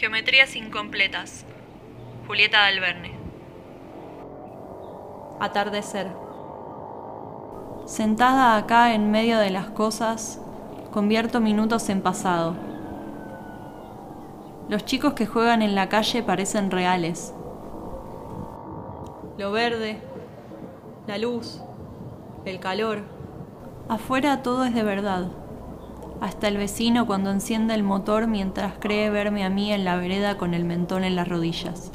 Geometrías incompletas. Julieta Dalverne. Atardecer. Sentada acá en medio de las cosas, convierto minutos en pasado. Los chicos que juegan en la calle parecen reales. Lo verde, la luz, el calor. Afuera todo es de verdad. Hasta el vecino cuando enciende el motor mientras cree verme a mí en la vereda con el mentón en las rodillas.